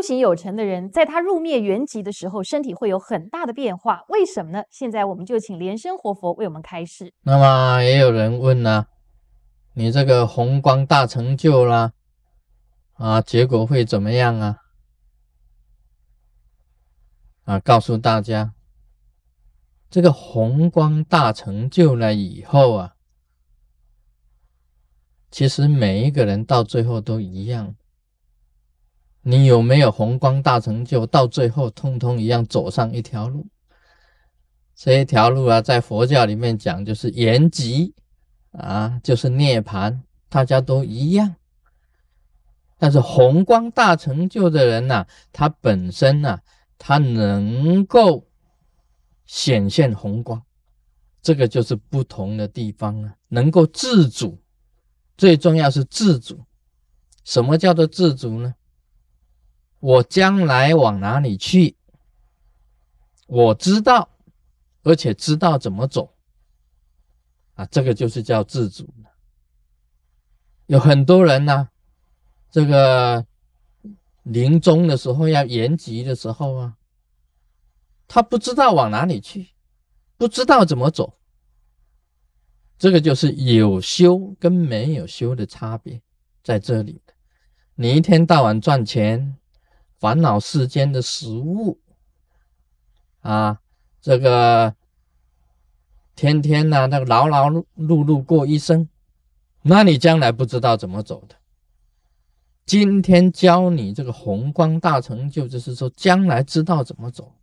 修行有成的人，在他入灭圆寂的时候，身体会有很大的变化。为什么呢？现在我们就请莲生活佛为我们开示。那么也有人问呢，你这个红光大成就啦，啊，结果会怎么样啊？啊，告诉大家，这个红光大成就了以后啊，其实每一个人到最后都一样。你有没有红光大成就？到最后，通通一样走上一条路。这一条路啊，在佛教里面讲，就是延吉啊，就是涅槃，大家都一样。但是红光大成就的人呐，他本身呐，他能够显现红光，这个就是不同的地方啊，能够自主。最重要是自主。什么叫做自主呢？我将来往哪里去？我知道，而且知道怎么走啊！这个就是叫自主有很多人呢，这个临终的时候要延吉的时候啊，他不知道往哪里去，不知道怎么走。这个就是有修跟没有修的差别在这里你一天到晚赚钱。烦恼世间的食物啊，这个天天呢，那个劳劳碌碌过一生，那你将来不知道怎么走的。今天教你这个宏光大成就，就是说将来知道怎么走。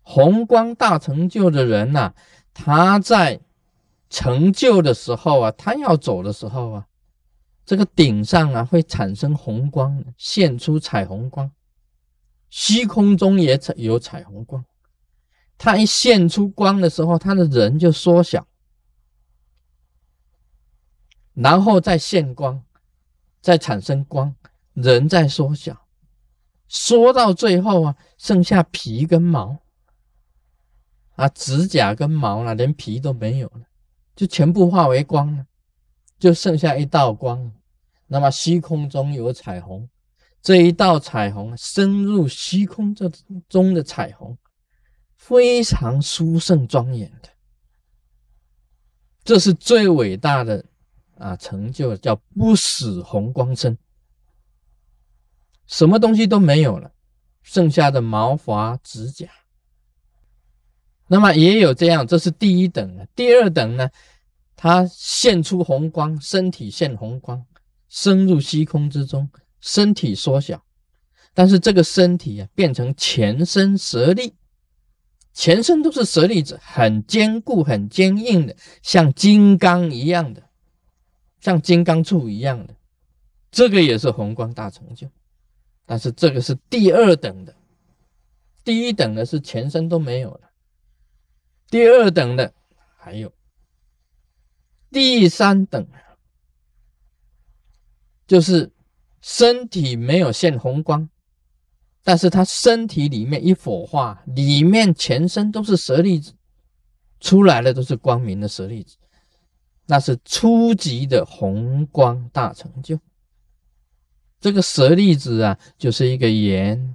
宏光大成就的人呐，他在成就的时候啊，他要走的时候啊。这个顶上啊会产生红光，现出彩虹光，虚空中也有彩虹光。它一现出光的时候，它的人就缩小，然后再现光，再产生光，人再缩小，缩到最后啊，剩下皮跟毛啊，指甲跟毛了，连皮都没有了，就全部化为光了。就剩下一道光，那么虚空中有彩虹，这一道彩虹深入虚空这中的彩虹，非常殊胜庄严的，这是最伟大的啊成就，叫不死红光身，什么东西都没有了，剩下的毛发指甲，那么也有这样，这是第一等的，第二等呢？它现出红光，身体现红光，深入虚空之中，身体缩小，但是这个身体啊，变成全身舍利，全身都是舍利子，很坚固、很坚硬的，像金刚一样的，像金刚杵一样的，这个也是红光大成就，但是这个是第二等的，第一等的是全身都没有了，第二等的还有。第三等就是身体没有现红光，但是他身体里面一火化，里面全身都是舍利子，出来的都是光明的舍利子，那是初级的红光大成就。这个舍利子啊，就是一个圆，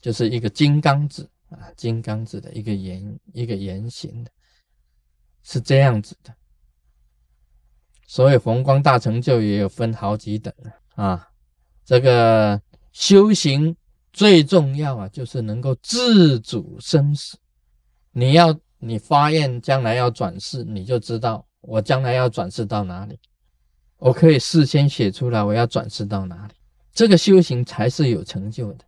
就是一个金刚子啊，金刚子的一个圆，一个圆形的。是这样子的，所以红光大成就也有分好几等啊。这个修行最重要啊，就是能够自主生死。你要你发愿将来要转世，你就知道我将来要转世到哪里，我可以事先写出来我要转世到哪里。这个修行才是有成就的。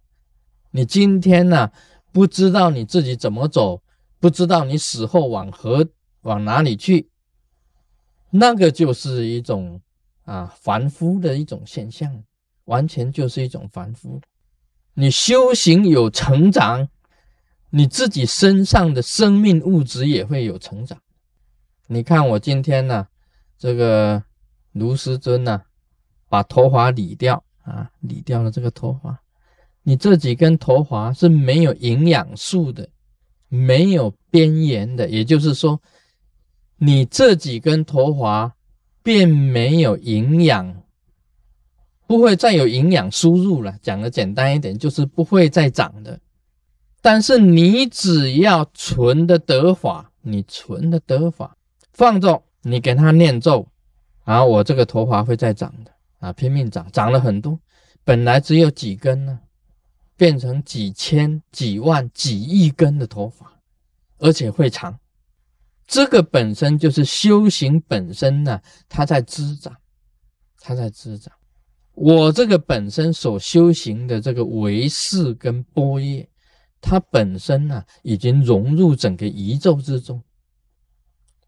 你今天呢，不知道你自己怎么走，不知道你死后往何。往哪里去？那个就是一种啊凡夫的一种现象，完全就是一种凡夫。你修行有成长，你自己身上的生命物质也会有成长。你看我今天呢，这个卢师尊呢，把头发理掉啊，理掉了这个头发。你这几根头发是没有营养素的，没有边缘的，也就是说。你这几根头发并没有营养不会再有营养输入了。讲的简单一点，就是不会再长的。但是你只要存的得法，你存的得法放着，你给他念咒，啊，我这个头发会再长的啊，拼命长，长了很多，本来只有几根呢，变成几千、几万、几亿根的头发，而且会长。这个本身就是修行本身呢，它在滋长，它在滋长。我这个本身所修行的这个唯识跟波叶，它本身呢已经融入整个宇宙之中。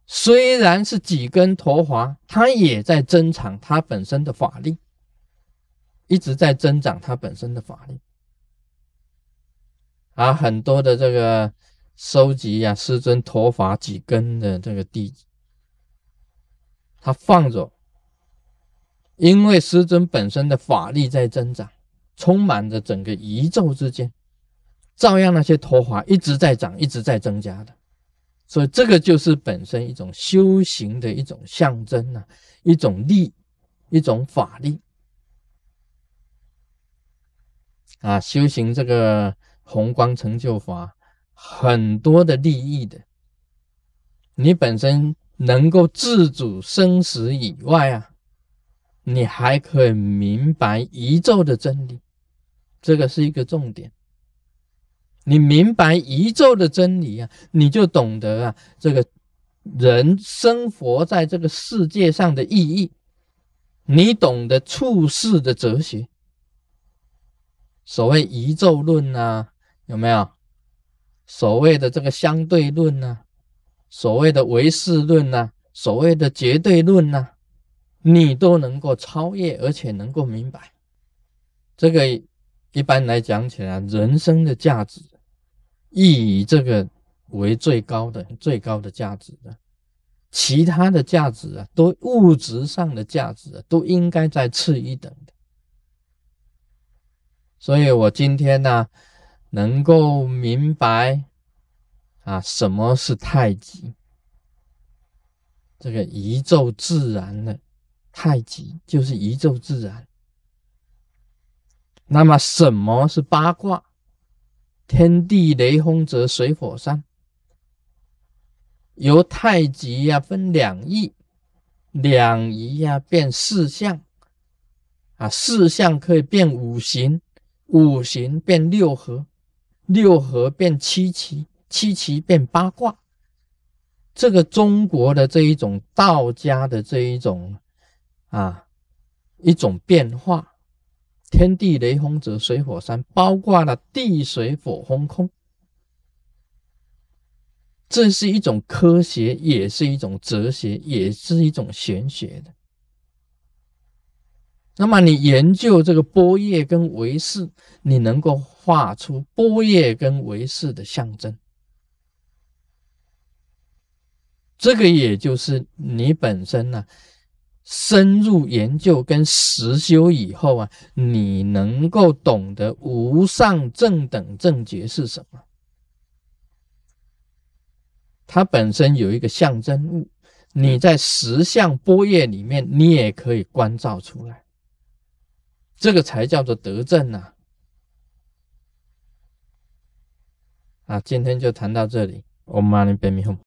虽然是几根陀华，它也在增长它本身的法力，一直在增长它本身的法力。啊，很多的这个。收集呀，师尊头发几根的这个弟子，他放着，因为师尊本身的法力在增长，充满着整个宇宙之间，照样那些头发一直在长，一直在增加的，所以这个就是本身一种修行的一种象征呐，一种力，一种法力啊，修行这个宏光成就法。很多的利益的，你本身能够自主生死以外啊，你还可以明白宇宙的真理，这个是一个重点。你明白宇宙的真理啊，你就懂得啊，这个人生活在这个世界上的意义，你懂得处世的哲学。所谓宇宙论啊，有没有？所谓的这个相对论呢，所谓的唯识论呢，所谓的绝对论呢，你都能够超越，而且能够明白。这个一般来讲起来，人生的价值，以这个为最高的、最高的价值的，其他的价值啊，都物质上的价值啊，都应该在次一等的。所以我今天呢。能够明白啊，什么是太极？这个宇宙自然的太极就是宇宙自然。那么什么是八卦？天地雷轰泽水火山。由太极呀分两仪，两仪呀变四象，啊四象可以变五行，五行变六合。六合变七奇，七奇变八卦，这个中国的这一种道家的这一种啊一种变化，天地雷轰泽水火山，包括了地水火风空，这是一种科学，也是一种哲学，也是一种玄学的。那么你研究这个波叶跟维氏，你能够画出波叶跟维氏的象征，这个也就是你本身呢深入研究跟实修以后啊，你能够懂得无上正等正觉是什么，它本身有一个象征物，你在十相波叶里面，你也可以关照出来。这个才叫做德政呐！啊，今天就谈到这里，我们马上 o 米 home。